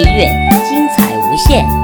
音乐精彩无限。